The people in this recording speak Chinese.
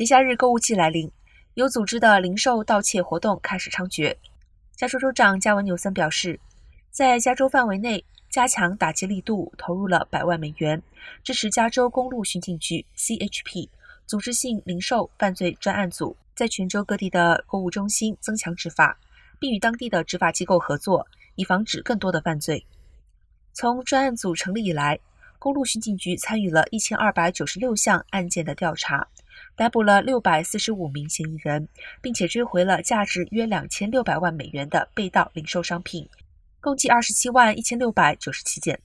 节假日购物季来临，有组织的零售盗窃活动开始猖獗。加州州长加文纽森表示，在加州范围内加强打击力度，投入了百万美元，支持加州公路巡警局 （CHP） 组织性零售犯罪专案组在全州各地的购物中心增强执法，并与当地的执法机构合作，以防止更多的犯罪。从专案组成立以来，公路巡警局参与了一千二百九十六项案件的调查，逮捕了六百四十五名嫌疑人，并且追回了价值约两千六百万美元的被盗零售商品，共计二十七万一千六百九十七件。